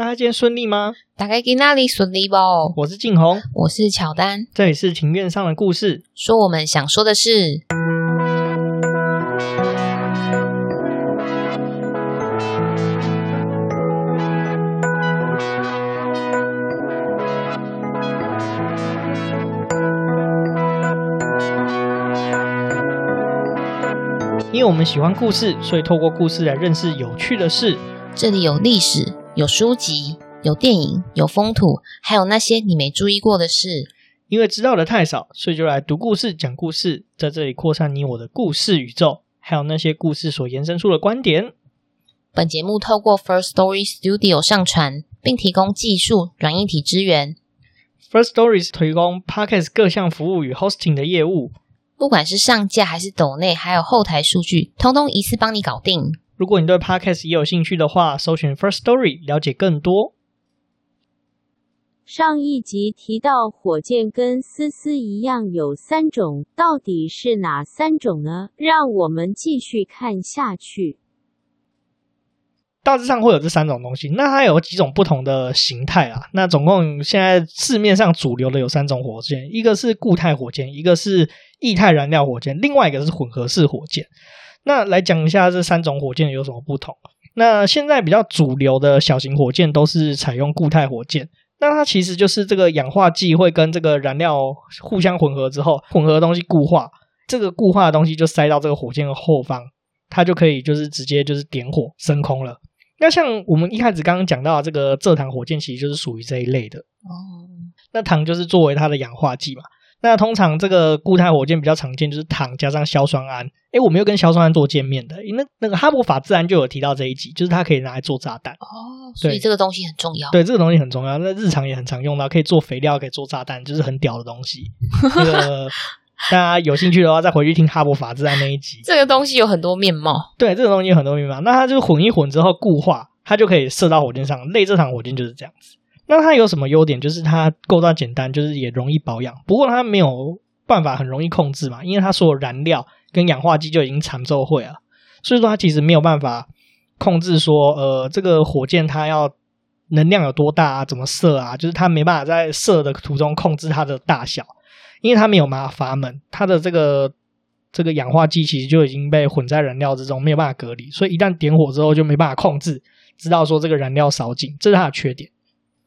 大家今天顺利吗？大概给那里顺利不？我是静红，我是乔丹，这里是庭院上的故事，说我们想说的事。因为我们喜欢故事，所以透过故事来认识有趣的事。这里有历史，有书籍，有电影，有风土，还有那些你没注意过的事。因为知道的太少，所以就来读故事、讲故事，在这里扩散你我的故事宇宙，还有那些故事所延伸出的观点。本节目透过 First Story Studio 上传，并提供技术软硬体支援。First Story 提供 Podcast 各项服务与 Hosting 的业务，不管是上架还是抖内，还有后台数据，通通一次帮你搞定。如果你对 Podcast 也有兴趣的话，搜寻 First Story 了解更多。上一集提到火箭跟丝丝一样有三种，到底是哪三种呢？让我们继续看下去。大致上会有这三种东西，那它有几种不同的形态啊？那总共现在市面上主流的有三种火箭，一个是固态火箭，一个是液态燃料火箭，另外一个是混合式火箭。那来讲一下这三种火箭有什么不同。那现在比较主流的小型火箭都是采用固态火箭，那它其实就是这个氧化剂会跟这个燃料互相混合之后，混合的东西固化，这个固化的东西就塞到这个火箭的后方，它就可以就是直接就是点火升空了。那像我们一开始刚刚讲到的这个蔗糖火箭，其实就是属于这一类的哦。那糖就是作为它的氧化剂嘛。那通常这个固态火箭比较常见，就是糖加上硝酸铵。哎，我们又跟硝酸铵做见面的，那那个哈勃法自然就有提到这一集，就是它可以拿来做炸弹哦。所以这个东西很重要。对，这个东西很重要，那日常也很常用到，可以做肥料，可以做炸弹，就是很屌的东西。那个 大家有兴趣的话，再回去听哈勃法自然那一集。这个东西有很多面貌。对，这个东西有很多面貌。那它就混一混之后固化，它就可以射到火箭上。类蔗糖火箭就是这样子。那它有什么优点？就是它构造简单，就是也容易保养。不过它没有。办法很容易控制嘛，因为它所有燃料跟氧化剂就已经缠奏会了，所以说它其实没有办法控制说，呃，这个火箭它要能量有多大啊，怎么射啊，就是它没办法在射的途中控制它的大小，因为它没有嘛阀门，它的这个这个氧化剂其实就已经被混在燃料之中，没有办法隔离，所以一旦点火之后就没办法控制，知道说这个燃料烧尽，这是它的缺点。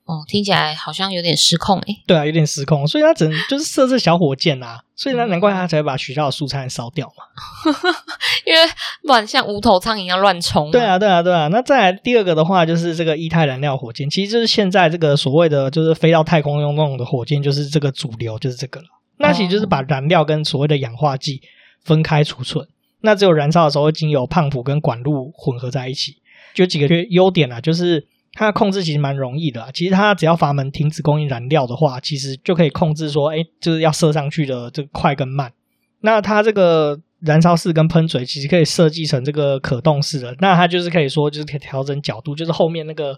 哦，听起来好像有点失控诶。对啊，有点失控，所以他只能就是设置小火箭啊，所以呢，难怪他才会把学校的蔬菜烧掉嘛。因为不然像无头苍蝇一样乱冲。对啊，对啊，对啊。那再来第二个的话，就是这个液态燃料火箭，其实就是现在这个所谓的就是飞到太空用那种的火箭，就是这个主流，就是这个了。那其实就是把燃料跟所谓的氧化剂分开储存，那只有燃烧的时候会经由胖蹼跟管路混合在一起，就几个优点啊，就是。它控制其实蛮容易的啊，其实它只要阀门停止供应燃料的话，其实就可以控制说，哎，就是要射上去的这个快跟慢。那它这个燃烧室跟喷嘴其实可以设计成这个可动式的，那它就是可以说就是可以调整角度，就是后面那个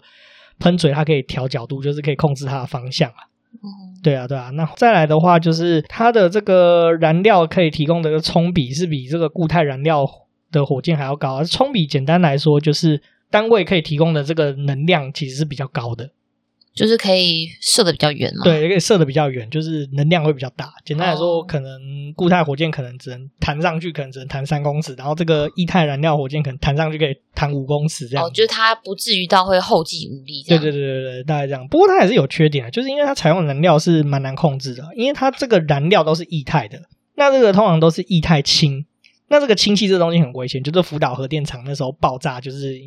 喷嘴它可以调角度，就是可以控制它的方向啊。嗯，对啊，对啊。那再来的话，就是它的这个燃料可以提供的冲比是比这个固态燃料的火箭还要高，而冲比简单来说就是。单位可以提供的这个能量其实是比较高的，就是可以射的比较远嘛。对，也可以射的比较远，就是能量会比较大。简单来说，可能固态火箭可能只能弹上去，可能只能弹三公尺，然后这个液态燃料火箭可能弹上去可以弹五公尺这样。哦，就是它不至于到会后继无力。对对对对对，大概这样。不过它还是有缺点的，就是因为它采用的能量是蛮难控制的，因为它这个燃料都是液态的，那这个通常都是液态氢，那这个氢气这东西很危险，就是福岛核电厂那时候爆炸就是。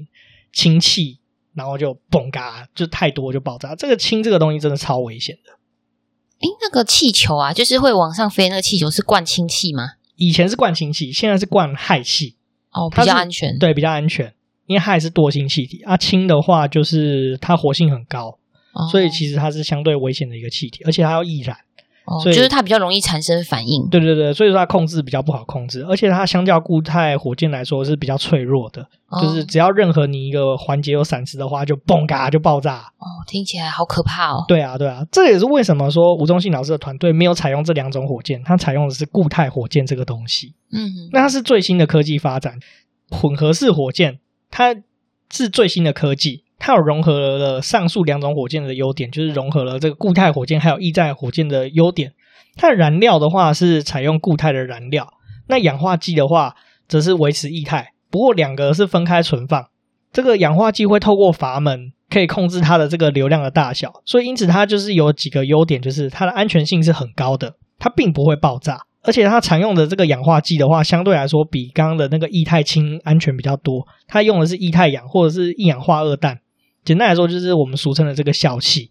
氢气，然后就嘣嘎，就太多就爆炸。这个氢这个东西真的超危险的。诶，那个气球啊，就是会往上飞，那个气球是灌氢气吗？以前是灌氢气，现在是灌氦气。哦，比较安全。对，比较安全，因为氦是惰性气体啊，氢的话就是它活性很高，哦，所以其实它是相对危险的一个气体，而且它要易燃。哦，所以就是它比较容易产生反应。对对对，所以说它控制比较不好控制，而且它相较固态火箭来说是比较脆弱的，哦、就是只要任何你一个环节有闪失的话，就嘣嘎就爆炸。哦，听起来好可怕哦。对啊，对啊，这也是为什么说吴宗信老师的团队没有采用这两种火箭，他采用的是固态火箭这个东西。嗯，那它是最新的科技发展，混合式火箭，它是最新的科技。它有融合了上述两种火箭的优点，就是融合了这个固态火箭还有液态火箭的优点。它的燃料的话是采用固态的燃料，那氧化剂的话则是维持液态。不过两个是分开存放，这个氧化剂会透过阀门可以控制它的这个流量的大小，所以因此它就是有几个优点，就是它的安全性是很高的，它并不会爆炸。而且它常用的这个氧化剂的话，相对来说比刚刚的那个液态氢安全比较多。它用的是液态氧或者是一氧化二氮，简单来说就是我们俗称的这个笑气。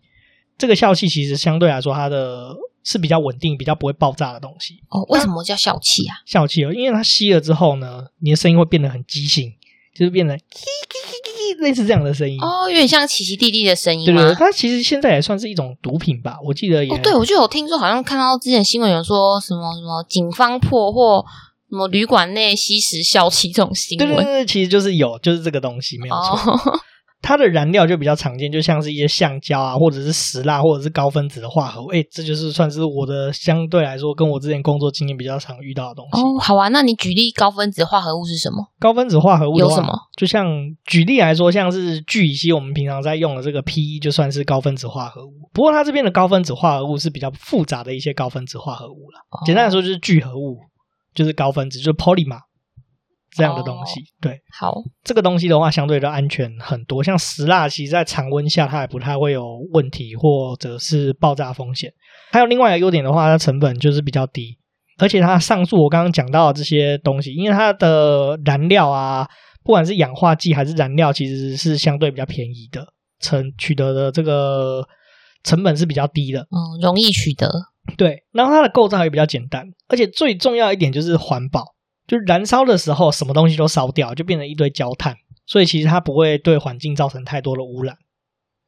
这个笑气其实相对来说它的是比较稳定、比较不会爆炸的东西。哦，为什么叫笑气啊？笑气哦，因为它吸了之后呢，你的声音会变得很畸形，就是变得。类似这样的声音哦，有点像奇奇蒂蒂的声音。对对，它其实现在也算是一种毒品吧，我记得也。哦，对，我就有听说，好像看到之前新闻有说什么什么警方破获什么旅馆内吸食笑气这种新闻。对对对，其实就是有，就是这个东西没有错。哦 它的燃料就比较常见，就像是一些橡胶啊，或者是石蜡，或者是高分子的化合物。哎，这就是算是我的相对来说，跟我之前工作经验比较常遇到的东西。哦，好啊，那你举例高分子化合物是什么？高分子化合物有什么？就像举例来说，像是聚乙烯，我们平常在用的这个 PE 就算是高分子化合物。不过它这边的高分子化合物是比较复杂的一些高分子化合物了。哦，简单来说，就是聚合物，就是高分子，就是 polymer。这样的东西，哦、对，好，这个东西的话，相对的安全很多。像石蜡，其实在常温下它也不太会有问题，或者是爆炸风险。还有另外一个优点的话，它成本就是比较低，而且它上述我刚刚讲到的这些东西，因为它的燃料啊，不管是氧化剂还是燃料，其实是相对比较便宜的，成取得的这个成本是比较低的，嗯，容易取得。对，然后它的构造也比较简单，而且最重要一点就是环保。就燃烧的时候，什么东西都烧掉，就变成一堆焦炭，所以其实它不会对环境造成太多的污染。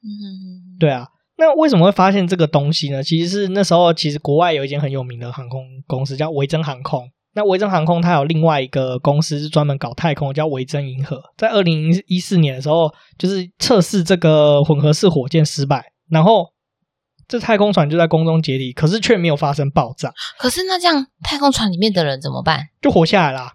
嗯，对啊。那为什么会发现这个东西呢？其实是那时候，其实国外有一间很有名的航空公司叫维珍航空。那维珍航空它有另外一个公司是专门搞太空，叫维珍银河。在二零一四年的时候，就是测试这个混合式火箭失败，然后。这太空船就在空中解体，可是却没有发生爆炸。可是那这样，太空船里面的人怎么办？就活下来了。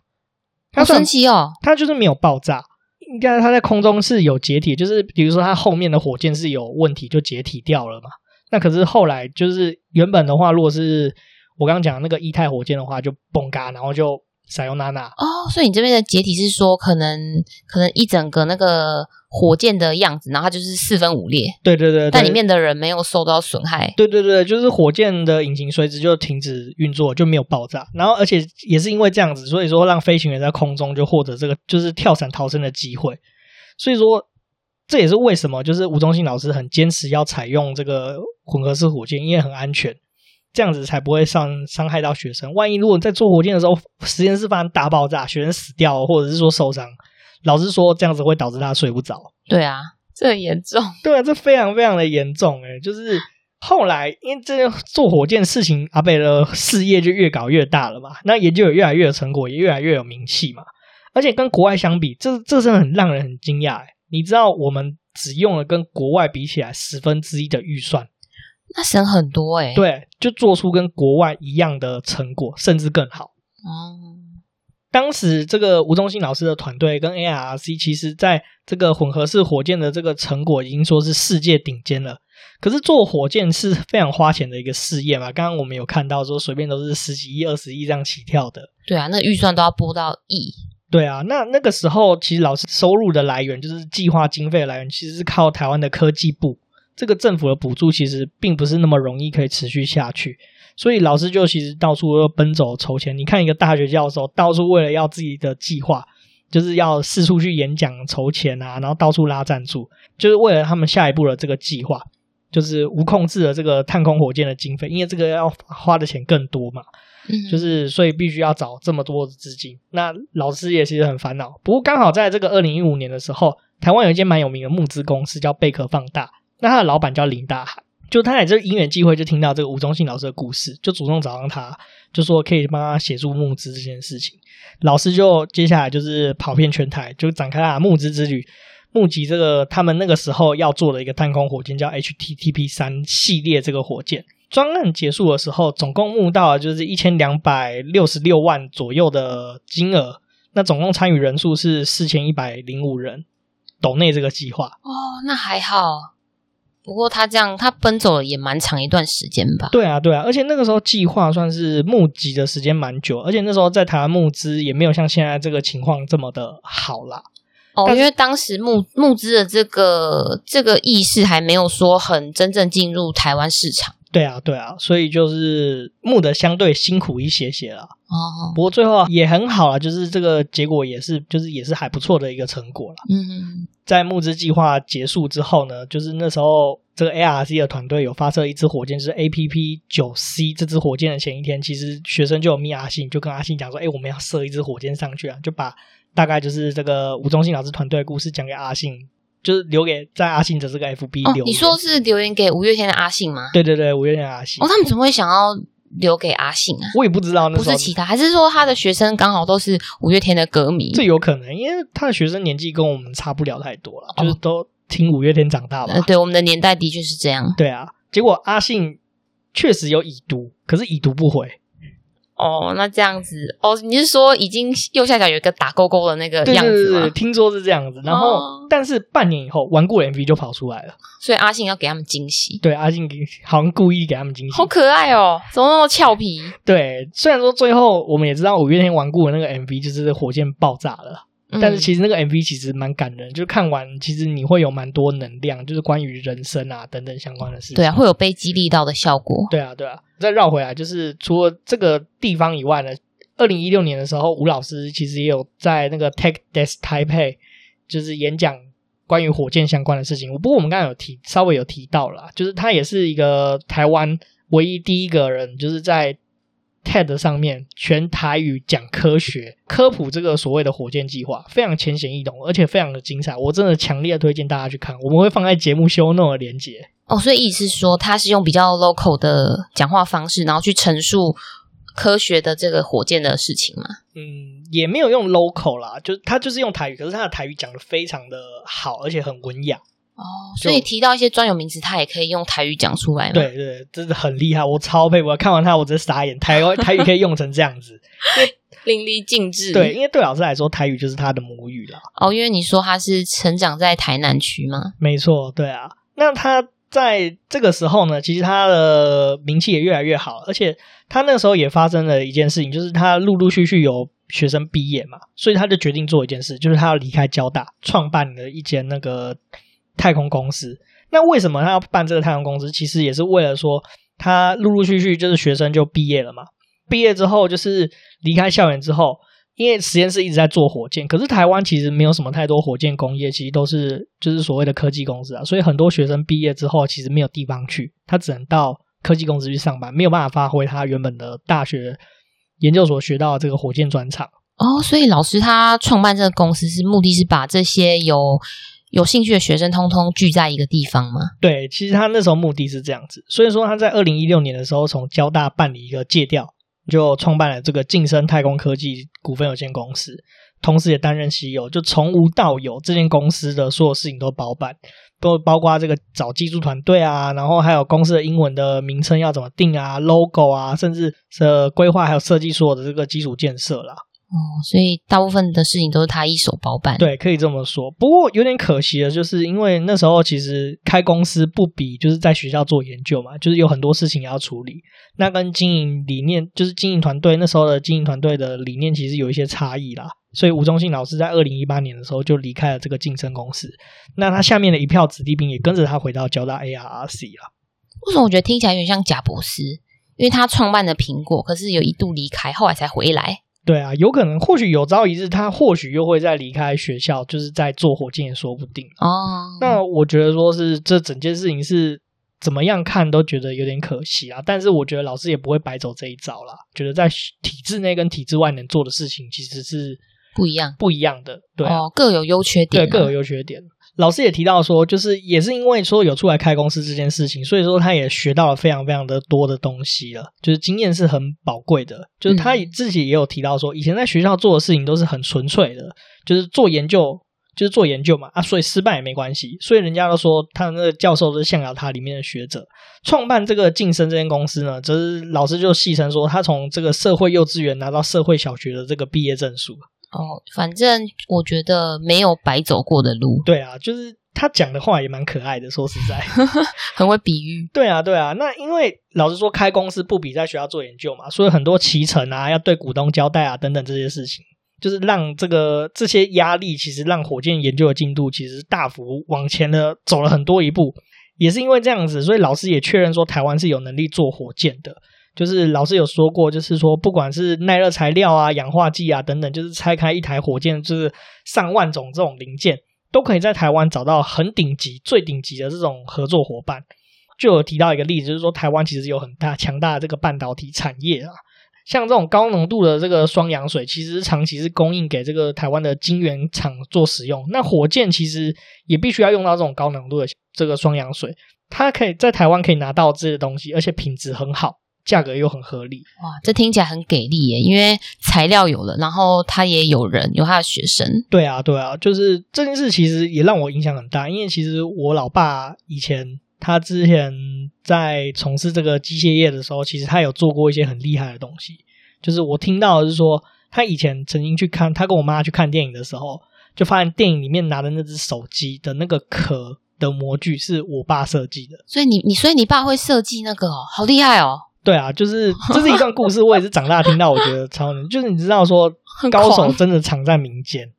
好神奇哦！它就是没有爆炸，应该它在空中是有解体，就是比如说它后面的火箭是有问题，就解体掉了嘛。那可是后来就是原本的话，如果是我刚刚讲的那个液态火箭的话，就崩嘎，然后就。撒由那拉哦，所以你这边的解体是说，可能可能一整个那个火箭的样子，然后它就是四分五裂。对对对，但里面的人没有受到损害。对对对，就是火箭的引擎随之就停止运作，就没有爆炸。然后而且也是因为这样子，所以说让飞行员在空中就获得这个就是跳伞逃生的机会。所以说这也是为什么就是吴宗信老师很坚持要采用这个混合式火箭，因为很安全。这样子才不会伤伤害到学生。万一如果在做火箭的时候，实验室发生大爆炸，学生死掉，或者是说受伤，老师说这样子会导致他睡不着。对啊，这很严重。对啊，这非常非常的严重。诶，就是后来因为这个做火箭事情，阿北的事业就越搞越大了嘛。那研究也越来越有成果，也越来越有名气嘛。而且跟国外相比，这这真的很让人很惊讶。诶，你知道我们只用了跟国外比起来十分之一的预算。那省很多哎、欸，对，就做出跟国外一样的成果，甚至更好。哦、嗯，当时这个吴宗信老师的团队跟 ARC，其实在这个混合式火箭的这个成果已经说是世界顶尖了。可是做火箭是非常花钱的一个事业嘛，刚刚我们有看到说随便都是十几亿、二十亿这样起跳的。对啊，那预算都要拨到亿。对啊，那那个时候其实老师收入的来源就是计划经费的来源，其实是靠台湾的科技部。这个政府的补助其实并不是那么容易可以持续下去，所以老师就其实到处都奔走筹钱。你看一个大学教授到处为了要自己的计划，就是要四处去演讲筹钱啊，然后到处拉赞助，就是为了他们下一步的这个计划，就是无控制的这个探空火箭的经费，因为这个要花的钱更多嘛，就是所以必须要找这么多的资金。那老师也其实很烦恼。不过刚好在这个二零一五年的时候，台湾有一间蛮有名的募资公司叫贝壳放大。那他的老板叫林大海，就他在这因缘际会就听到这个吴宗信老师的故事，就主动找上他，就说可以帮他协助募资这件事情。老师就接下来就是跑遍全台，就展开他的募资之旅，募集这个他们那个时候要做的一个太空火箭，叫 HTTP 三系列这个火箭。专案结束的时候，总共募到了就是一千两百六十六万左右的金额，那总共参与人数是四千一百零五人。斗内这个计划。哦，那还好。不过他这样，他奔走了也蛮长一段时间吧？对啊，对啊，而且那个时候计划算是募集的时间蛮久，而且那时候在台湾募资也没有像现在这个情况这么的好啦。哦，因为当时募募资的这个这个意识还没有说很真正进入台湾市场。对啊，对啊，所以就是募的相对辛苦一些些了。哦，不过最后也很好啊，就是这个结果也是，就是也是还不错的一个成果了。嗯，在募资计划结束之后呢，就是那时候这个 ARC 的团队有发射一支火箭，就是 APP 九 C 这支火箭的前一天，其实学生就有密阿信，就跟阿信讲说：“哎，我们要射一支火箭上去啊！”就把大概就是这个吴宗信老师团队的故事讲给阿信。就是留给在阿信的这个 FB 留你说是留言给五月天的阿信吗？对对对，五月天的阿信。哦，他们怎么会想要留给阿信啊？我也不知道，那不是其他，还是说他的学生刚好都是五月天的歌迷？这有可能，因为他的学生年纪跟我们差不了太多了，哦，就是都听五月天长大吧。呃，对，我们的年代的确是这样。对啊，结果阿信确实有已读，可是已读不回。哦，那这样子哦，你是说已经右下角有一个打勾勾的那个样子吗？对，听说是这样子。然后，哦、但是半年以后，顽固的 MV 就跑出来了。所以阿信要给他们惊喜。对，阿信给好像故意给他们惊喜。好可爱哦，怎么那么俏皮？对，虽然说最后我们也知道五月天顽固的那个 MV 就是火箭爆炸了。但是其实那个 MV 其实蛮感人，就是看完其实你会有蛮多能量，就是关于人生啊等等相关的事情。对啊，会有被激励到的效果。对啊，对啊。再绕回来，就是除了这个地方以外呢，二零一六年的时候，吴老师其实也有在那个 Tech Desk Taipei 就是演讲关于火箭相关的事情。不过我们刚刚有提，稍微有提到了，就是他也是一个台湾唯一第一个人，就是在。TED 上面全台语讲科学科普这个所谓的火箭计划，非常浅显易懂，而且非常的精彩。我真的强烈推荐大家去看，我们会放在节目 show note 的连接。哦，所以意思是说，他是用比较 local 的讲话方式，然后去陈述科学的这个火箭的事情吗？嗯，也没有用 local 啦，就他就是用台语，可是他的台语讲的非常的好，而且很文雅。哦，所以提到一些专有名词，他也可以用台语讲出来吗？对对，真的很厉害，我超佩服。我看完他，我直接傻眼。台湾 台语可以用成这样子，淋漓尽致。对，因为对老师来说，台语就是他的母语了。哦，因为你说他是成长在台南区吗？没错，对啊。那他在这个时候呢，其实他的名气也越来越好，而且他那时候也发生了一件事情，就是他陆陆续续有学生毕业嘛，所以他就决定做一件事，就是他要离开交大，创办了一间那个。太空公司，那为什么他要办这个太空公司？其实也是为了说，他陆陆续续就是学生就毕业了嘛。毕业之后就是离开校园之后，因为实验室一直在做火箭，可是台湾其实没有什么太多火箭工业，其实都是就是所谓的科技公司啊。所以很多学生毕业之后，其实没有地方去，他只能到科技公司去上班，没有办法发挥他原本的大学研究所学到的这个火箭专长。哦，所以老师他创办这个公司是目的是把这些有。有兴趣的学生通通聚在一个地方吗？对，其实他那时候目的是这样子，所以说他在二零一六年的时候从交大办理一个借调，就创办了这个晋升太空科技股份有限公司，同时也担任 CEO，就从无到有，这间公司的所有事情都包办，都包括这个找技术团队啊，然后还有公司的英文的名称要怎么定啊，logo 啊，甚至是规划还有设计所有的这个基础建设啦。哦，所以大部分的事情都是他一手包办。对，可以这么说。不过有点可惜的，就是因为那时候其实开公司不比就是在学校做研究嘛，就是有很多事情要处理。那跟经营理念，就是经营团队那时候的经营团队的理念，其实有一些差异啦。所以吴宗信老师在二零一八年的时候就离开了这个晋升公司。那他下面的一票子弟兵也跟着他回到交大 ARRC 了。为什么我觉得听起来有点像贾博士？因为他创办的苹果，可是有一度离开，后来才回来。对啊，有可能，或许有朝一日，他或许又会再离开学校，就是在做火箭也说不定哦。那我觉得说是这整件事情是怎么样看都觉得有点可惜啊。但是我觉得老师也不会白走这一招啦，觉得在体制内跟体制外能做的事情其实是不一样，不一样的。对啊，哦，各有优缺点啊，对，各有优缺点。老师也提到说，就是也是因为说有出来开公司这件事情，所以说他也学到了非常非常的多的东西了，就是经验是很宝贵的。就是他自己也有提到说，以前在学校做的事情都是很纯粹的，就是做研究，就是做研究嘛啊，所以失败也没关系。所以人家都说他的那个教授是象牙塔里面的学者。创办这个晋升这间公司呢，就是老师就戏称说，他从这个社会幼稚园拿到社会小学的这个毕业证书。哦，反正我觉得没有白走过的路。对啊，就是他讲的话也蛮可爱的，说实在，很会比喻。对啊，对啊。那因为老实说，开公司不比在学校做研究嘛，所以很多骑乘啊，要对股东交代啊，等等这些事情，就是让这个这些压力，其实让火箭研究的进度其实大幅往前了走了很多一步。也是因为这样子，所以老师也确认说，台湾是有能力做火箭的。就是老师有说过，就是说不管是耐热材料啊、氧化剂啊等等，就是拆开一台火箭，就是上万种这种零件，都可以在台湾找到很顶级、最顶级的这种合作伙伴。就有提到一个例子，就是说台湾其实有很大强大的这个半导体产业啊，像这种高浓度的这个双氧水，其实长期是供应给这个台湾的晶圆厂做使用。那火箭其实也必须要用到这种高浓度的这个双氧水，它可以在台湾可以拿到这些东西，而且品质很好。价格又很合理，哇，这听起来很给力耶！因为材料有了，然后他也有人，有他的学生。对啊，对啊，就是这件事其实也让我影响很大，因为其实我老爸以前他之前在从事这个机械业的时候，其实他有做过一些很厉害的东西。就是我听到的是说，他以前曾经去看，他跟我妈去看电影的时候，就发现电影里面拿的那只手机的那个壳的模具是我爸设计的。所以你你所以你爸会设计那个哦，好厉害哦！对啊，就是这是一段故事，我也是长大听到，我觉得超能。就是你知道说，高手真的藏在民间。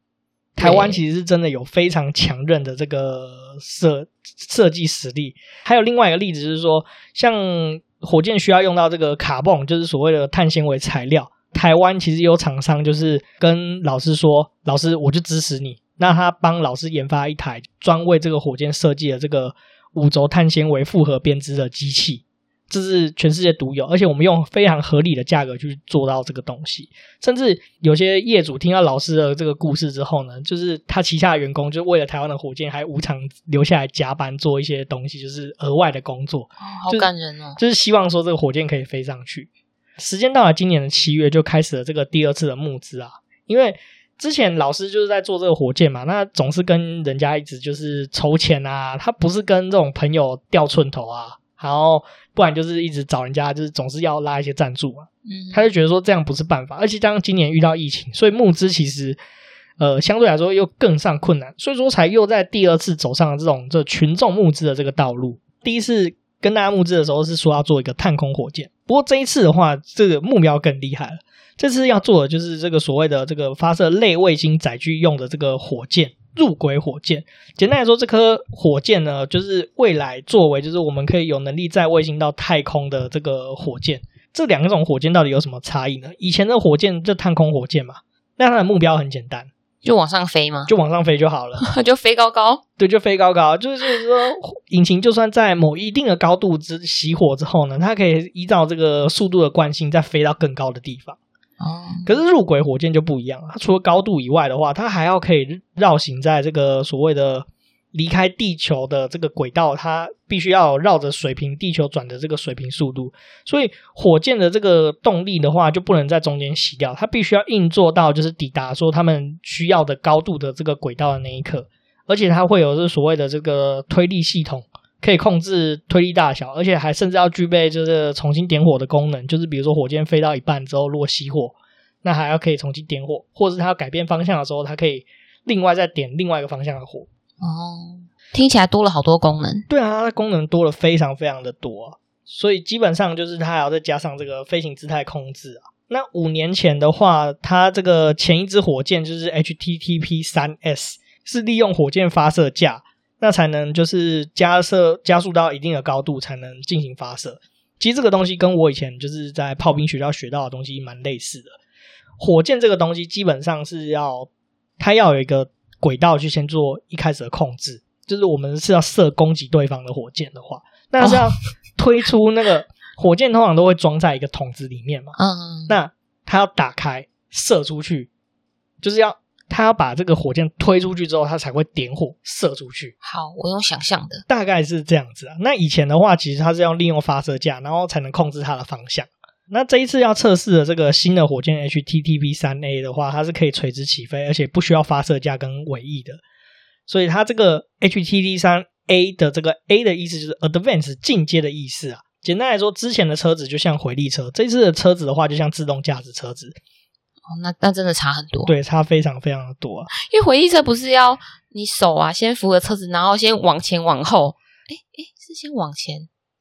台湾其实是真的有非常强韧的这个设设计实力。还有另外一个例子就是说，像火箭需要用到这个卡泵，就是所谓的碳纤维材料。台湾其实有厂商就是跟老师说，老师我就支持你，那他帮老师研发一台专为这个火箭设计的这个五轴碳纤维复合编织的机器。这是全世界独有，而且我们用非常合理的价格去做到这个东西。甚至有些业主听到老师的这个故事之后呢，就是他旗下的员工就为了台湾的火箭，还无偿留下来加班做一些东西，就是额外的工作。哦，好感人哦！就是希望说这个火箭可以飞上去。时间到了今年的七月，就开始了这个第二次的募资啊。因为之前老师就是在做这个火箭嘛，那总是跟人家一直就是筹钱啊，他不是跟这种朋友掉寸头啊。然后，不然就是一直找人家，就是总是要拉一些赞助嘛。嗯，他就觉得说这样不是办法，而且加上今年遇到疫情，所以募资其实呃相对来说又更上困难，所以说才又在第二次走上了这种这群众募资的这个道路。第一次跟大家募资的时候是说要做一个探空火箭，不过这一次的话，这个目标更厉害了。这次要做的就是这个所谓的这个发射类卫星载具用的这个火箭。入轨火箭，简单来说，这颗火箭呢，就是未来作为就是我们可以有能力载卫星到太空的这个火箭。这两种火箭到底有什么差异呢？以前的火箭就探空火箭嘛，那它的目标很简单，就往上飞吗？就往上飞就好了，就飞高高。对，就飞高高，就是就是说，引擎就算在某一定的高度之熄火之后呢，它可以依照这个速度的惯性再飞到更高的地方。哦，可是入轨火箭就不一样了，它除了高度以外的话，它还要可以绕行在这个所谓的离开地球的这个轨道，它必须要绕着水平地球转的这个水平速度，所以火箭的这个动力的话就不能在中间洗掉，它必须要硬做到就是抵达说他们需要的高度的这个轨道的那一刻，而且它会有这所谓的这个推力系统。可以控制推力大小，而且还甚至要具备就是重新点火的功能。就是比如说火箭飞到一半之后，如果熄火，那还要可以重新点火，或者是它要改变方向的时候，它可以另外再点另外一个方向的火。哦，听起来多了好多功能。对啊，它的功能多了非常非常的多，所以基本上就是它还要再加上这个飞行姿态控制啊。那五年前的话，它这个前一支火箭就是 HTTP 三 S，是利用火箭发射架。那才能就是加射加速到一定的高度才能进行发射。其实这个东西跟我以前就是在炮兵学校学到的东西蛮类似的。火箭这个东西基本上是要它要有一个轨道去先做一开始的控制，就是我们是要射攻击对方的火箭的话，那是要推出那个火箭通常都会装在一个桶子里面嘛。嗯，那它要打开射出去，就是要。他要把这个火箭推出去之后，他才会点火射出去。好，我有想象的，大概是这样子啊。那以前的话，其实它是要利用发射架，然后才能控制它的方向。那这一次要测试的这个新的火箭 HTTP 三 A 的话，它是可以垂直起飞，而且不需要发射架跟尾翼的。所以它这个 HTTP 三 A 的这个 A 的意思就是 Advanced 进阶的意思啊。简单来说，之前的车子就像回力车，这次的车子的话就像自动驾驶车子。哦，那那真的差很多，对，差非常非常的多啊。因为回力车不是要你手啊，先扶着车子，然后先往前往后，哎哎，是先往前，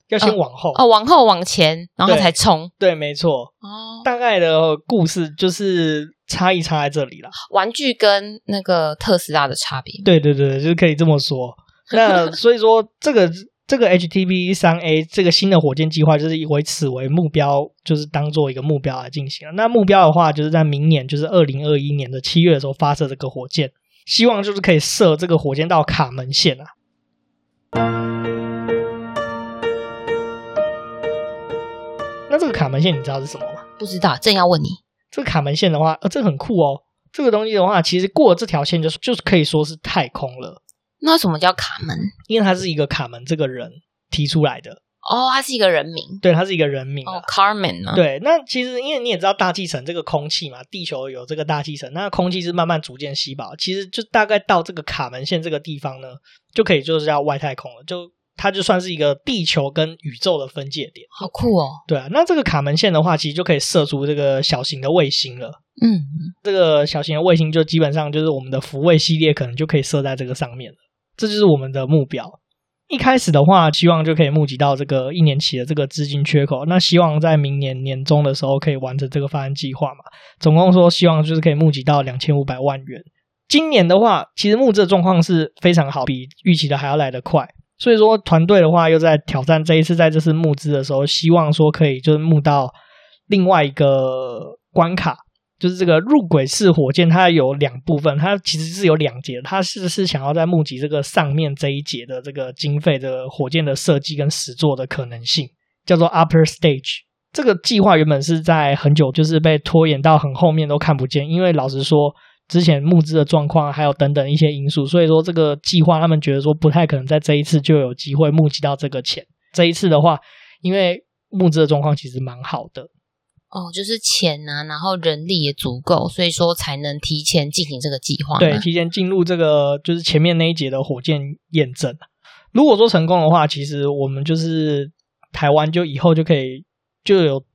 要先往后哦，哦，往后往前，然后才冲。对，对，没错。哦，大概的故事就是差异差在这里了。玩具跟那个特斯拉的差别，对对对，就是可以这么说。那所以说这个。这个 HTV 三 A 这个新的火箭计划就是以为此为目标，就是当做一个目标来进行。那目标的话，就是在明年，就是二零二一年的七月的时候发射这个火箭，希望就是可以射这个火箭到卡门线啊。那这个卡门线你知道是什么吗？不知道，正要问你。这个卡门线的话，呃，这个很酷哦。这个东西的话，其实过了这条线就是就是可以说是太空了。那什么叫卡门？因为他是一个卡门这个人提出来的哦，他是一个人名，对，他是一个人名哦，Carmen 啊，对。那其实因为你也知道大气层这个空气嘛，地球有这个大气层，那空气是慢慢逐渐稀薄，其实就大概到这个卡门线这个地方呢，就可以就是叫外太空了，就它就算是一个地球跟宇宙的分界点，好酷哦。对啊，那这个卡门线的话，其实就可以射出这个小型的卫星了。嗯，这个小型的卫星就基本上就是我们的福卫系列，可能就可以射在这个上面了。这就是我们的目标。一开始的话，希望就可以募集到这个一年期的这个资金缺口。那希望在明年年中的时候可以完成这个方案计划嘛。总共说希望就是可以募集到两千五百万元。今年的话，其实募资的状况是非常好，比预期的还要来得快。所以说团队的话又在挑战这一次在这次募资的时候，希望说可以就是募到另外一个关卡。就是这个入轨式火箭，它有两部分，它其实是有两节，它是是想要在募集这个上面这一节的这个经费的火箭的设计跟实作的可能性，叫做 Upper Stage。这个计划原本是在很久，就是被拖延到很后面都看不见，因为老实说，之前募资的状况还有等等一些因素，所以说这个计划他们觉得说不太可能在这一次就有机会募集到这个钱。这一次的话，因为募资的状况其实蛮好的。哦，就是钱啊，然后人力也足够，所以说才能提前进行这个计划。对，提前进入这个就是前面那一节的火箭验证。如果说成功的话，其实我们就是台湾就以后就可以就有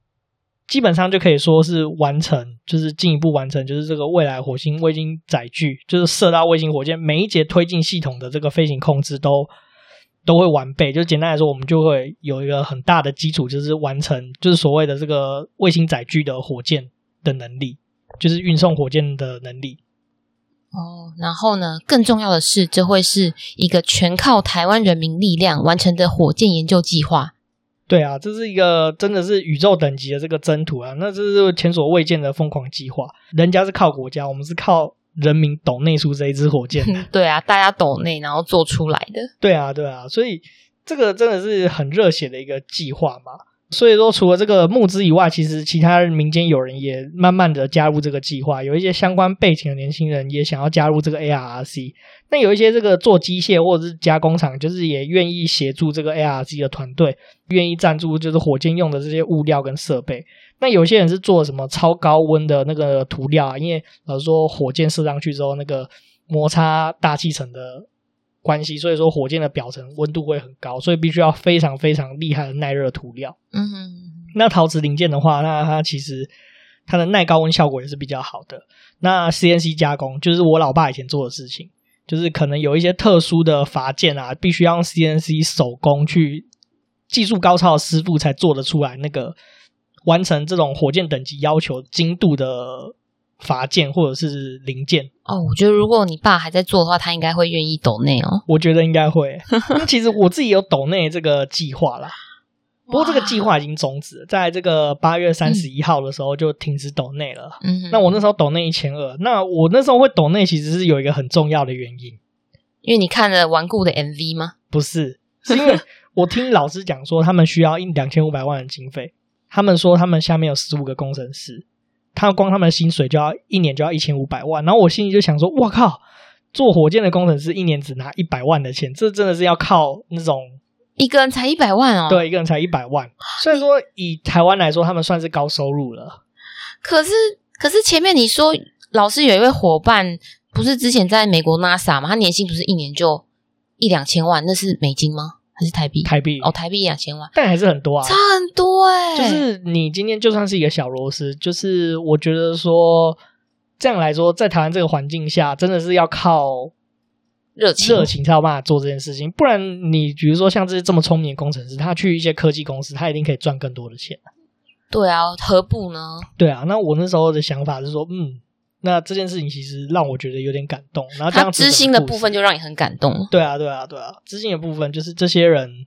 基本上就可以说是完成，就是进一步完成，就是这个未来火星卫星载具，就是射到卫星火箭每一节推进系统的这个飞行控制都。都会完备，就简单来说，我们就会有一个很大的基础，就是完成，就是所谓的这个卫星载具的火箭的能力，就是运送火箭的能力。哦，然后呢，更重要的是，这会是一个全靠台湾人民力量完成的火箭研究计划。对啊，这是一个真的是宇宙等级的这个征途啊，那这是前所未见的疯狂计划。人家是靠国家，我们是靠。人民抖内出这一支火箭，对啊，大家抖内然后做出来的，对啊，对啊，所以这个真的是很热血的一个计划嘛。所以说，除了这个募资以外，其实其他民间有人也慢慢的加入这个计划，有一些相关背景的年轻人也想要加入这个 ARRC。那有一些这个做机械或者是加工厂，就是也愿意协助这个 ARRC 的团队，愿意赞助就是火箭用的这些物料跟设备。那有些人是做什么超高温的那个涂料啊，因为老实说火箭射上去之后，那个摩擦大气层的关系，所以说火箭的表层温度会很高，所以必须要非常非常厉害的耐热涂料。嗯哼，那陶瓷零件的话，那它其实它的耐高温效果也是比较好的。那 CNC 加工就是我老爸以前做的事情，就是可能有一些特殊的阀件啊，必须要用 CNC 手工去技术高超的师傅才做得出来，那个完成这种火箭等级要求精度的。阀件或者是零件哦，我觉得如果你爸还在做的话，他应该会愿意抖内哦。我觉得应该会，因为其实我自己有抖内这个计划啦。不过这个计划已经终止了，在这个八月三十一号的时候就停止抖内了。嗯，那我那时候抖内一千二，那我那时候会抖内其实是有一个很重要的原因，因为你看了顽固的 MV 吗？不是，是因为我听老师讲说他们需要一两千五百万的经费，他们说他们下面有十五个工程师。他光他们的薪水就要一年就要一千五百万，然后我心里就想说：“我靠，做火箭的工程师一年只拿一百万的钱，这真的是要靠那种一个人才一百万哦。”对，一个人才一百万。虽然说以台湾来说，他们算是高收入了。可是，可是前面你说老师有一位伙伴，不是之前在美国 NASA 吗？他年薪不是一年就一两千万？那是美金吗？还是台币？台币哦，台币两千万，但还是很多啊，差很多哎、欸。就是你今天就算是一个小螺丝，就是我觉得说这样来说，在台湾这个环境下，真的是要靠热情热情才有办法做这件事情。不然你比如说像这些这么聪明的工程师，他去一些科技公司，他一定可以赚更多的钱。对啊，何不呢？对啊，那我那时候的想法是说，嗯，那这件事情其实让我觉得有点感动。然后这样他知心的部分就让你很感动。对啊，对啊，对啊，知心的部分就是这些人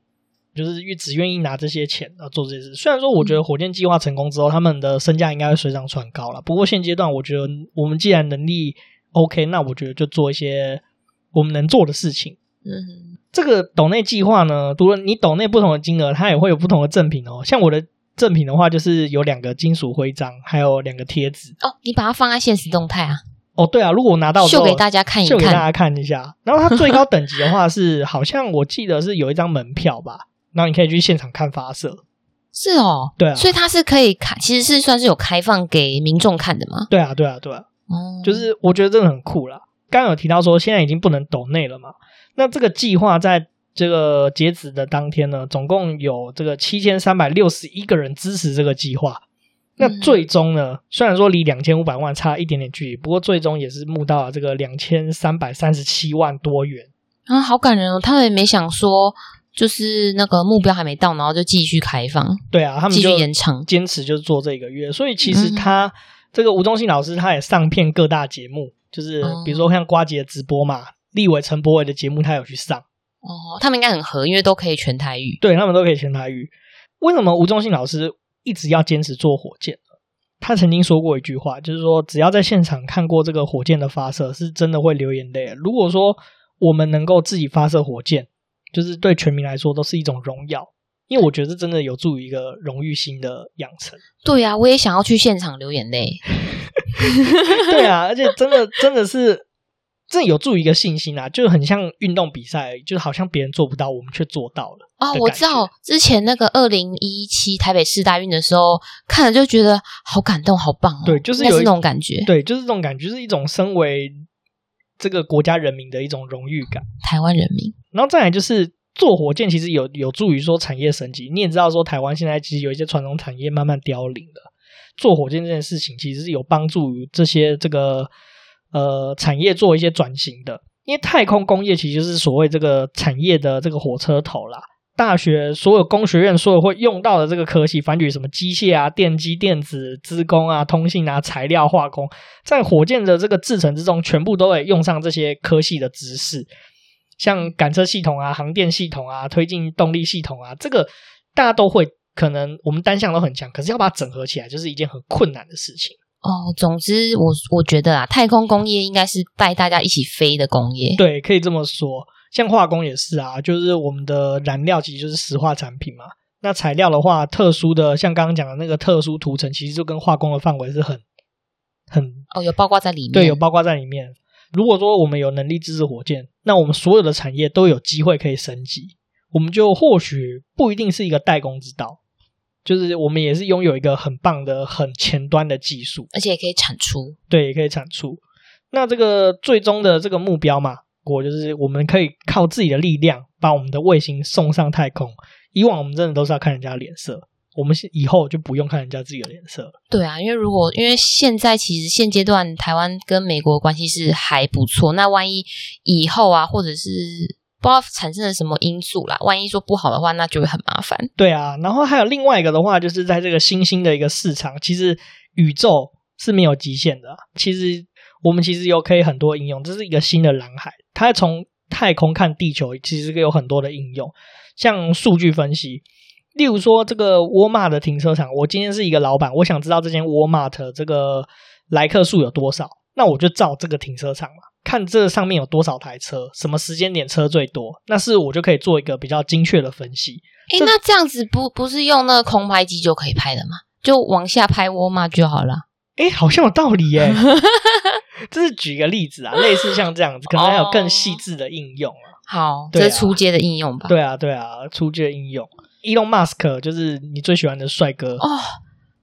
就是只愿意拿这些钱来做这些事。虽然说我觉得火箭计划成功之后，嗯、他们的身价应该会水涨船高了。不过现阶段，我觉得我们既然能力 OK，那我觉得就做一些我们能做的事情。嗯哼，这个抖内计划呢，除了你抖内不同的金额，它也会有不同的赠品哦。像我的。赠品的话，就是有两个金属徽章，还有两个贴纸。哦，你把它放在现实动态啊？哦，对啊，如果我拿到秀给大家看一看，秀给大家看一下。然后它最高等级的话是，好像我记得是有一张门票吧，然后你可以去现场看发射。是哦，对啊，所以它是可以开，其实是算是有开放给民众看的吗？对啊，对啊，对啊。哦，就是我觉得真的很酷啦。刚刚有提到说，现在已经不能抖内了嘛？那这个计划在。这个截止的当天呢，总共有这个七千三百六十一个人支持这个计划。那最终呢，虽然说离两千五百万差一点点距离，不过最终也是募到了这个两千三百三十七万多元啊，好感人哦！他们也没想说，就是那个目标还没到，然后就继续开放。对啊，他们继续延长，坚持就是做这个月。所以其实他、嗯、这个吴宗信老师他也上片各大节目，就是比如说像瓜姐的直播嘛，立伟陈柏伟的节目他有去上。哦，他们应该很合，因为都可以全台语。对，他们都可以全台语。为什么吴宗信老师一直要坚持做火箭呢？他曾经说过一句话，就是说只要在现场看过这个火箭的发射，是真的会流眼泪。如果说我们能够自己发射火箭，就是对全民来说都是一种荣耀，因为我觉得这真的有助于一个荣誉心的养成。对啊，我也想要去现场流眼泪。对啊，而且真的真的是。这有助于一个信心啊，就很像运动比赛，就好像别人做不到，我们却做到了。哦，我知道之前那个二零一七台北市大运的时候，看了就觉得好感动，好棒哦。对，就是有是那种感觉。对，就是这种感觉，就是一种身为这个国家人民的一种荣誉感。台湾人民，然后再来就是做火箭，其实有有助于说产业升级。你也知道，说台湾现在其实有一些传统产业慢慢凋零了，做火箭这件事情其实是有帮助于这些这个。呃，产业做一些转型的，因为太空工业其实就是所谓这个产业的这个火车头啦。大学所有工学院所有会用到的这个科系，反举什么机械啊、电机、电子、资工啊、通信啊、材料、化工，在火箭的这个制程之中，全部都会用上这些科系的知识。像感测系统啊、航电系统啊、推进动力系统啊，这个大家都会，可能我们单项都很强，可是要把它整合起来，就是一件很困难的事情。哦，总之我我觉得啊，太空工业应该是带大家一起飞的工业。对，可以这么说。像化工也是啊，就是我们的燃料其实就是石化产品嘛。那材料的话，特殊的像刚刚讲的那个特殊涂层，其实就跟化工的范围是很很哦，有包括在里面。对，有包括在里面。如果说我们有能力支持火箭，那我们所有的产业都有机会可以升级，我们就或许不一定是一个代工之道。就是我们也是拥有一个很棒的、很前端的技术，而且也可以产出。对，也可以产出。那这个最终的这个目标嘛，我就是我们可以靠自己的力量把我们的卫星送上太空。以往我们真的都是要看人家脸色，我们以后就不用看人家自己的脸色了。对啊，因为如果因为现在其实现阶段台湾跟美国关系是还不错，那万一以后啊，或者是。不知道产生了什么因素啦，万一说不好的话，那就会很麻烦。对啊，然后还有另外一个的话，就是在这个新兴的一个市场，其实宇宙是没有极限的。其实我们其实有可以很多应用，这是一个新的蓝海。它从太空看地球，其实有很多的应用，像数据分析，例如说这个沃尔玛的停车场，我今天是一个老板，我想知道这间沃尔玛这个来客数有多少，那我就照这个停车场嘛。看这上面有多少台车，什么时间点车最多，那是我就可以做一个比较精确的分析。诶、欸、那这样子不不是用那个空拍机就可以拍的吗？就往下拍沃尔玛就好了。诶、欸、好像有道理耶。这是举一个例子啊，类似像这样子，可能还有更细致的应用啊。好、哦，这是初阶的应用吧？对啊，对啊，初阶的应用。Elon Musk 就是你最喜欢的帅哥哦。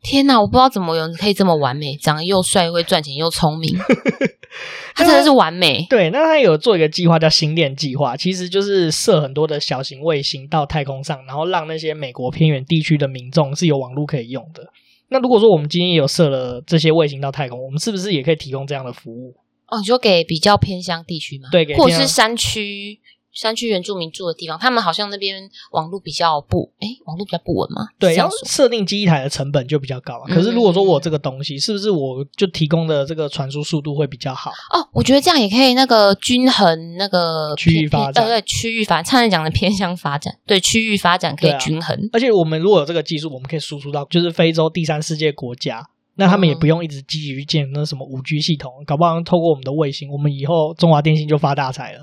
天哪，我不知道怎么有人可以这么完美，长得又帅，会赚钱又聪明。它真的是完美。对，那他有做一个计划叫星链计划，其实就是设很多的小型卫星到太空上，然后让那些美国偏远地区的民众是有网络可以用的。那如果说我们今天有设了这些卫星到太空，我们是不是也可以提供这样的服务？哦，你说给比较偏乡地区吗？对，给或者是山区。山区原住民住的地方，他们好像那边网络比较不，哎，网络比较不稳嘛。对，要设定基地台的成本就比较高啊。可是如果说我这个东西，是不是我就提供的这个传输速度会比较好？哦，我觉得这样也可以，那个均衡那个区域发展，对对，区域发展，差点讲的偏向发展，对，区域发展可以均衡。而且我们如果有这个技术，我们可以输出到就是非洲第三世界国家。那他们也不用一直积极去建那什么五 G 系统，搞不好透过我们的卫星，我们以后中华电信就发大财了，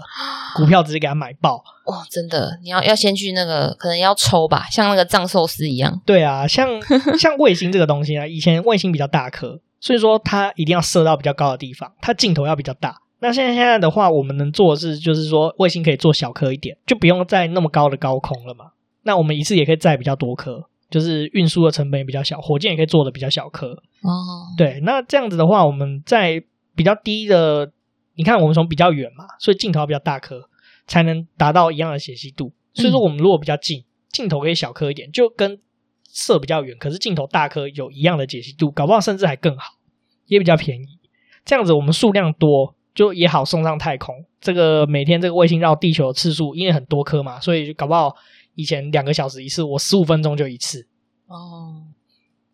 股票直接给他买爆。哇，真的，你要要先去那个，可能要抽吧，像那个藏寿司一样。对啊，像 像卫星这个东西啊，以前卫星比较大颗，所以说它一定要射到比较高的地方，它镜头要比较大。那现在现在的话，我们能做的是，就是说卫星可以做小颗一点，就不用在那么高的高空了嘛。那我们一次也可以载比较多颗。就是运输的成本也比较小，火箭也可以做的比较小颗哦。对，那这样子的话，我们在比较低的，你看我们从比较远嘛，所以镜头要比较大颗，才能达到一样的解析度。所以说，我们如果比较近，镜头可以小颗一点，就跟射比较远，可是镜头大颗有一样的解析度，搞不好甚至还更好，也比较便宜。这样子我们数量多，就也好送上太空。这个每天这个卫星绕地球的次数，因为很多颗嘛，所以就搞不好。以前两个小时一次，我十五分钟就一次，哦，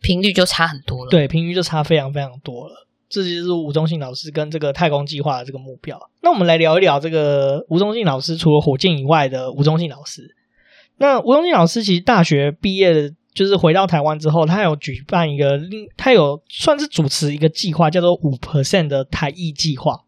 频率就差很多了。对，频率就差非常非常多了。这就是吴宗信老师跟这个太空计划的这个目标。那我们来聊一聊这个吴宗信老师，除了火箭以外的吴宗信老师。那吴宗信老师其实大学毕业的，就是回到台湾之后，他有举办一个，他有算是主持一个计划，叫做五 percent 的台译计划。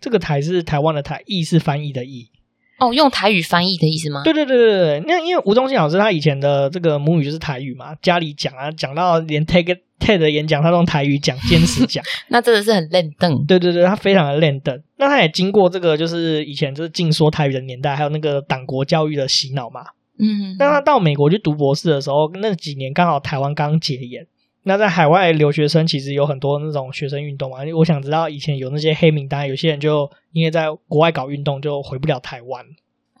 这个台是台湾的台，译是翻译的译。哦，用台语翻译的意思吗？对对对对对，那因为吴宗宪老师他以前的这个母语就是台语嘛，家里讲啊，讲到连 TED TED 的演讲他都用台语讲，坚持讲，那真的是很练邓。对对对，他非常的练邓。那他也经过这个就是以前就是禁说台语的年代，还有那个党国教育的洗脑嘛。嗯。那他到美国去读博士的时候，那几年刚好台湾刚解严。那在海外留学生其实有很多那种学生运动嘛，我想知道以前有那些黑名单，有些人就因为在国外搞运动就回不了台湾。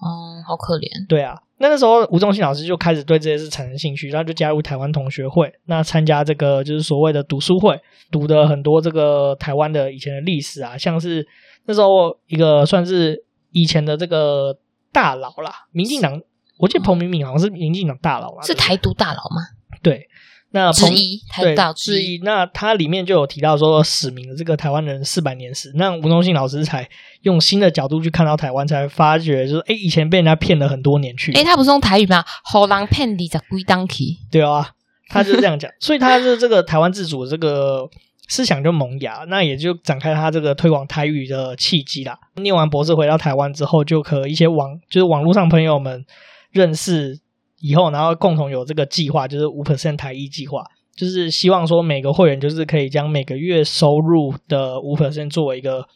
哦，好可怜。对啊，那那时候吴宗宪老师就开始对这些事产生兴趣，然后就加入台湾同学会，那参加这个就是所谓的读书会，读的很多这个台湾的以前的历史啊，像是那时候一个算是以前的这个大佬啦，民进党，我记得彭明敏好像是民进党大佬嘛，是台独大佬吗？对。那彭之一，对，之一。那它里面就有提到说，史明的这个台湾人四百年史。那吴宗信老师才用新的角度去看到台湾，才发觉就是，哎，以前被人家骗了很多年去。哎，他不是用台语吗？好人骗你才归当去。对啊，他就是这样讲。所以他是这个台湾自主的这个思想就萌芽，那也就展开他这个推广台语的契机啦。念完博士回到台湾之后，就和一些网就是网络上朋友们认识。以后，然后共同有这个计划，就是五 percent 台译计划，就是希望说每个会员就是可以将每个月收入的五 percent 作为一个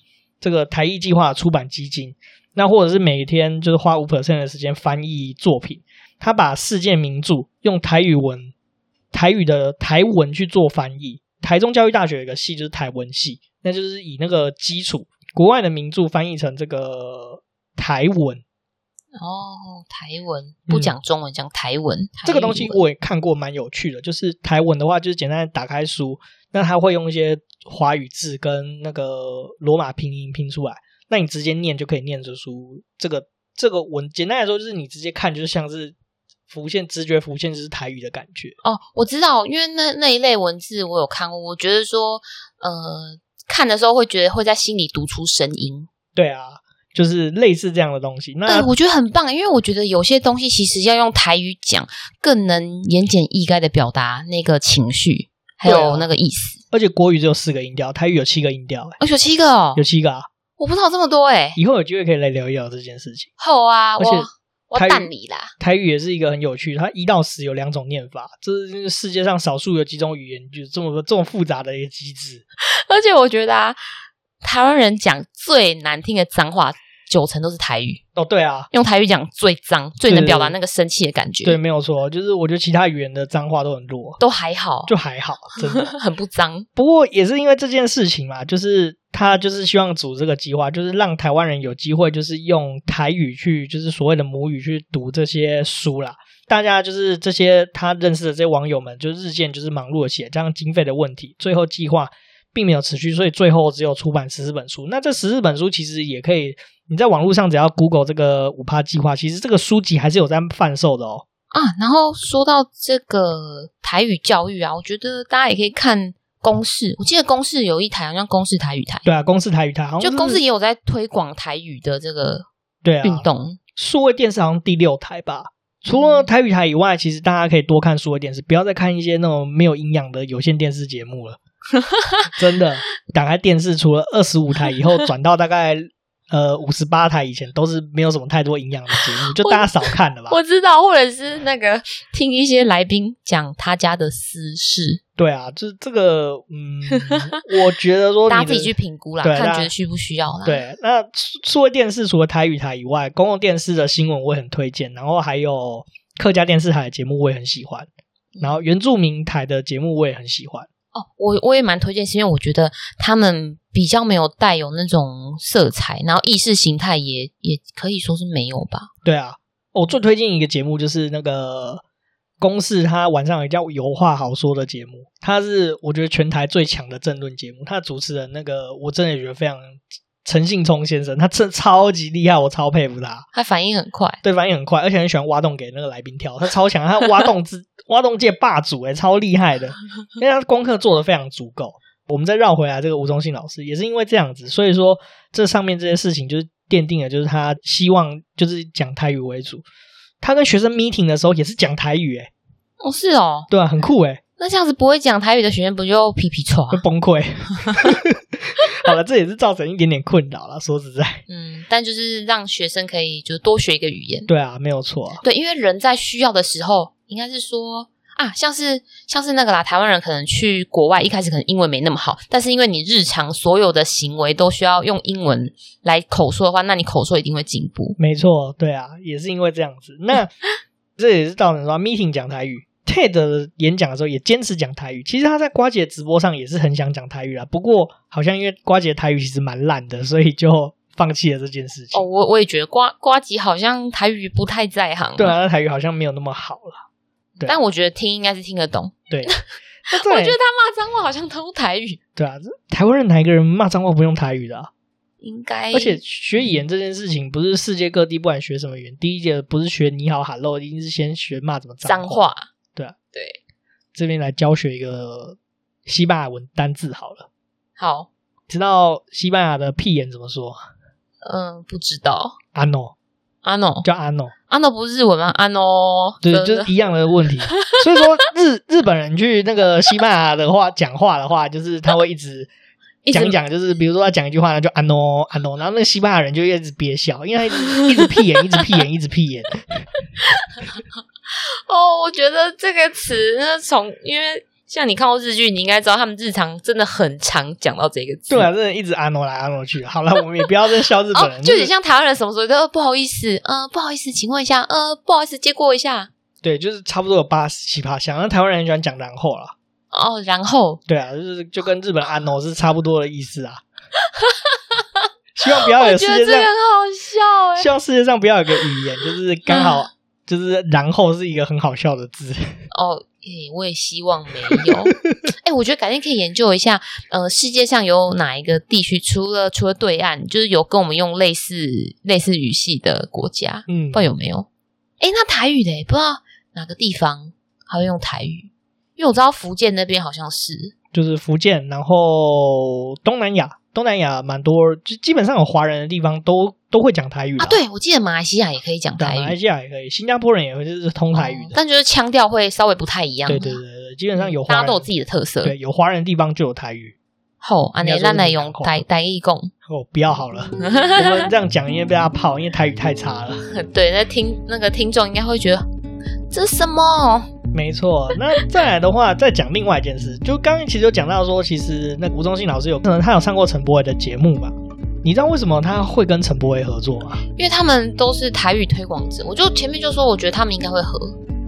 这个台译计划出版基金，那或者是每天就是花五 percent 的时间翻译作品，他把世界名著用台语文、台语的台文去做翻译。台中教育大学有一个系就是台文系，那就是以那个基础国外的名著翻译成这个台文。哦，台文不讲中文，讲、嗯、台文。这个东西我也看过，蛮有趣的。就是台文的话，就是简单打开书，那它会用一些华语字跟那个罗马拼音拼出来，那你直接念就可以念出书。这个这个文简单来说，就是你直接看，就是像是浮现直觉浮现，就是台语的感觉。哦，我知道，因为那那一类文字我有看过，我觉得说，呃，看的时候会觉得会在心里读出声音。对啊。就是类似这样的东西，那、对、我觉得很棒，因为我觉得有些东西其实要用台语讲，更能言简意赅的表达那个情绪，还有那个意思。而且国语只有四个音调，台语有七个音调，哎，有七个哦，有七个啊，我不知道这么多哎。以后有机会可以来聊一聊这件事情。好啊，而且我我带你啦。台语也是一个很有趣，它一到十有两种念法，这是世界上少数有几种语言就是这么这么复杂的一个机制。而且我觉得啊。台湾人讲最难听的脏话，九成都是台语。哦，对啊，用台语讲最脏，最能表达那个生气的感觉。对，没有错，就是我觉得其他语言的脏话都很弱，都还好，就还好，真的 很不脏。不过也是因为这件事情嘛，就是他就是希望组这个计划，就是让台湾人有机会，就是用台语去，就是所谓的母语去读这些书啦。大家就是这些他认识的这些网友们，就日渐就是忙碌的写，这样经费的问题，最后计划并没有持续，所以最后只有出版十四本书。那这十四本书其实也可以，你在网络上只要 Google 这个五趴计划，其实这个书籍还是有在贩售的哦。啊，然后说到这个台语教育啊，我觉得大家也可以看公视，我记得公视有一台好像公视台语台，对啊，公视台语台，好像就公视也有在推广台语的这个对啊运动。数位电视好像第六台吧。除了台语台以外，其实大家可以多看数位电视，不要再看一些那种没有营养的有线电视节目了。真的，打开电视，除了二十五台以后转到大概 呃五十八台以前，都是没有什么太多营养的节目，就大家少看了吧。我，知道，或者是那个听一些来宾讲他家的私事。对啊，就是这个，嗯，我觉得说大家自己去评估啦，看觉得需不需要啦。对，那数位电视除了台语台以外，公共电视的新闻我也很推荐，然后还有客家电视台的节目我也很喜欢，然后原住民台的节目我也很喜欢。哦，我我也蛮推荐，是因为我觉得他们比较没有带有那种色彩，然后意识形态也也可以说是没有吧。对啊，我最推荐一个节目就是那个。公式他晚上有叫《有话好说》的节目，他是我觉得全台最强的政论节目。他主持人那个我真的觉得非常陈信聪先生，他真的超级厉害，我超佩服他。他反应很快，对，反应很快，而且很喜欢挖洞给那个来宾跳，他超强，他挖洞之挖洞界霸主诶，超厉害的，因为他功课做得非常足够。我们再绕回来，这个吴宗信老师也是因为这样子，所以说这上面这些事情就是奠定了，就是他希望就是讲台语为主。他跟学生 meeting 的时候也是讲台语，诶哦，是哦，对啊，很酷诶。那这样子不会讲台语的学生不就皮皮剉，会崩溃？好了，这也是造成一点点困扰了。说实在，嗯，但就是让学生可以就是多学一个语言。对啊，没有错啊。对，因为人在需要的时候，应该是说啊，像是像是那个啦，台湾人可能去国外，一开始可能英文没那么好，但是因为你日常所有的行为都需要用英文来口说的话，那你口说一定会进步。没错，对啊，也是因为这样子。那 这也是造成说 meeting 讲台语。TED 演讲的时候也坚持讲台语，其实他在瓜姐直播上也是很想讲台语啦，不过好像因为瓜姐台语其实蛮烂的，所以就放弃了这件事情。哦，我我也觉得瓜瓜姐好像台语不太在行。对啊，那台语好像没有那么好了。对，但我觉得听应该是听得懂。对，我觉得他骂脏话好像都台语。对啊，台湾人哪一个人骂脏话不用台语的啊？应该。而且学语言这件事情，不是世界各地不管学什么语言，第一节不是学你好 hello，一定是先学骂怎么脏话。这边来教学一个西班牙文单字好了。好，知道西班牙的屁眼怎么说？嗯，不知道。阿诺，阿诺叫阿诺，阿诺不是日文吗？阿诺，对，就是一样的问题。所以说，日日本人去那个西班牙的话讲话的话，就是他会一直讲讲，就是比如说他讲一句话，呢，就安诺安诺，然后那个西班牙人就一直憋笑，因为他一直一直屁眼，一直屁眼，一直屁眼。哦，我觉得这个词，那从因为像你看过日剧，你应该知道他们日常真的很常讲到这个字。对啊，真的一直阿诺来阿诺去。好了，我们也不要再笑日本人，哦、就你像台湾人什么时候都不好意思，呃，不好意思，请问一下，呃，不好意思，借过一下。对，就是差不多有八十七八像。那台湾人很喜欢讲然后啦。哦，然后。对啊，就是就跟日本安诺是差不多的意思啊。希望不要有世界上，好笑哎。希望世界上不要有个语言，就是刚好。就是然后是一个很好笑的字哦，诶，我也希望没有。诶，我觉得改天可以研究一下，呃，世界上有哪一个地区，除了除了对岸，就是有跟我们用类似类似语系的国家，嗯，不知道有没有？诶，那台语的，不知道哪个地方还会用台语？因为我知道福建那边好像是，就是福建，然后东南亚。东南亚蛮多，就基本上有华人的地方都都会讲台语啊。对，我记得马来西亚也可以讲台语，马来西亚也可以，新加坡人也会就是通台语的，哦、但就是腔调会稍微不太一样。对对对对，基本上有华人，大家都有自己的特色。对，有华人的地方就有台语。好、哦，阿内咱来用台台语讲。哦，不要好了，我们这样讲因为被他泡，因为台语太差了。对，那听那个听众应该会觉得这是什么？没错，那再来的话，再讲另外一件事，就刚刚其实有讲到说，其实那吴宗信老师有可能他有上过陈柏伟的节目吧？你知道为什么他会跟陈柏惟合作吗？因为他们都是台语推广者，我就前面就说，我觉得他们应该会合。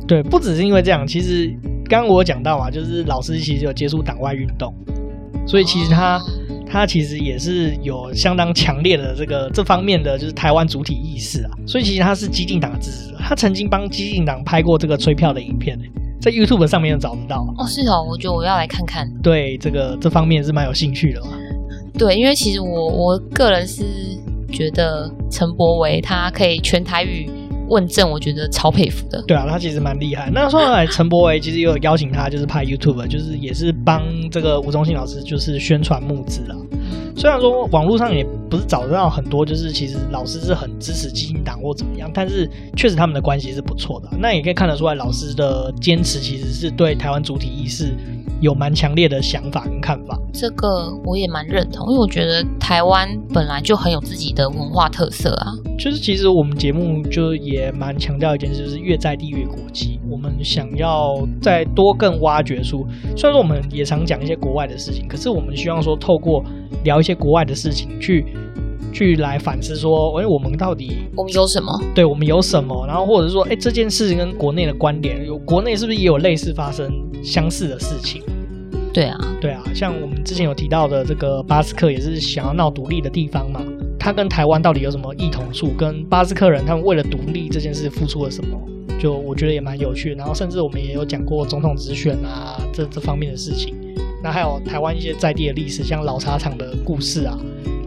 对，不只是因为这样，其实刚刚我有讲到啊，就是老师其实有接触党外运动，所以其实他、哦、他其实也是有相当强烈的这个这方面的就是台湾主体意识啊，所以其实他是激进党的支持者，他曾经帮激进党拍过这个催票的影片，在 YouTube 上面找得到。哦，是哦，我觉得我要来看看。对，这个这方面是蛮有兴趣的嘛。对，因为其实我我个人是觉得陈柏维他可以全台语问政，我觉得超佩服的。对啊，他其实蛮厉害。那说来，陈柏维其实也有邀请他，就是拍 YouTube，就是也是帮这个吴宗宪老师就是宣传募资啊。虽然说网络上也不是找得到很多，就是其实老师是很支持基进党或怎么样，但是确实他们的关系是不错的。那也可以看得出来，老师的坚持其实是对台湾主体意识。有蛮强烈的想法跟看法，这个我也蛮认同，因为我觉得台湾本来就很有自己的文化特色啊。就是其实我们节目就也蛮强调一件事，就是越在地越国际。我们想要再多更挖掘出，虽然说我们也常讲一些国外的事情，可是我们希望说透过聊一些国外的事情去。去来反思说，哎，我们到底我们有什么？对，我们有什么？然后或者是说，哎，这件事情跟国内的观点，有国内是不是也有类似发生相似的事情？对啊，对啊，像我们之前有提到的这个巴斯克，也是想要闹独立的地方嘛。他跟台湾到底有什么异同处？跟巴斯克人他们为了独立这件事付出了什么？就我觉得也蛮有趣的。然后甚至我们也有讲过总统直选啊，这这方面的事情。那还有台湾一些在地的历史，像老茶厂的故事啊。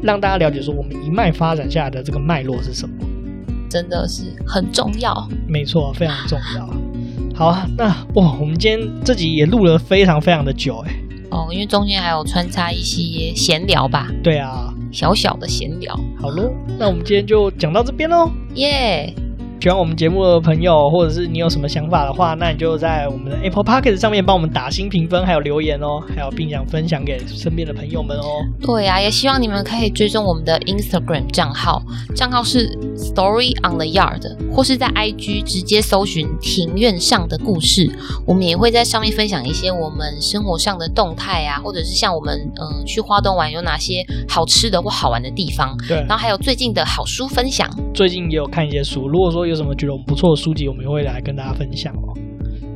让大家了解说，我们一脉发展下来的这个脉络是什么，真的是很重要。没错，非常重要。好啊，那哇，我们今天这集也录了非常非常的久哎。哦，因为中间还有穿插一些闲聊吧。对啊，小小的闲聊。好喽，那我们今天就讲到这边喽。耶。喜欢我们节目的朋友，或者是你有什么想法的话，那你就在我们的 Apple p o c k e t 上面帮我们打新评分，还有留言哦，还有并想分享给身边的朋友们哦。对啊，也希望你们可以追踪我们的 Instagram 账号，账号是 Story on the Yard，或是在 IG 直接搜寻庭院上的故事，我们也会在上面分享一些我们生活上的动态啊，或者是像我们嗯、呃、去花东玩有哪些好吃的或好玩的地方，对，然后还有最近的好书分享。最近也有看一些书，如果说有。什么觉得我们不错的书籍，我们也会来跟大家分享哦。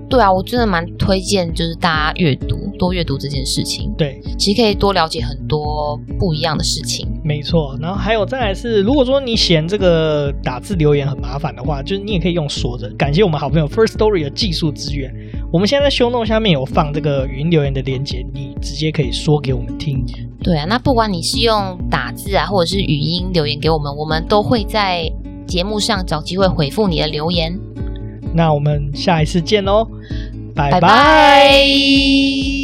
对啊，我真的蛮推荐，就是大家阅读，多阅读这件事情。对，其实可以多了解很多不一样的事情。没错，然后还有再来是，如果说你嫌这个打字留言很麻烦的话，就是你也可以用说的。感谢我们好朋友 First Story 的技术资源，我们现在在 Show Note 下面有放这个语音留言的链接，你直接可以说给我们听。对啊，那不管你是用打字啊，或者是语音留言给我们，我们都会在。节目上找机会回复你的留言，那我们下一次见喽，拜拜。拜拜。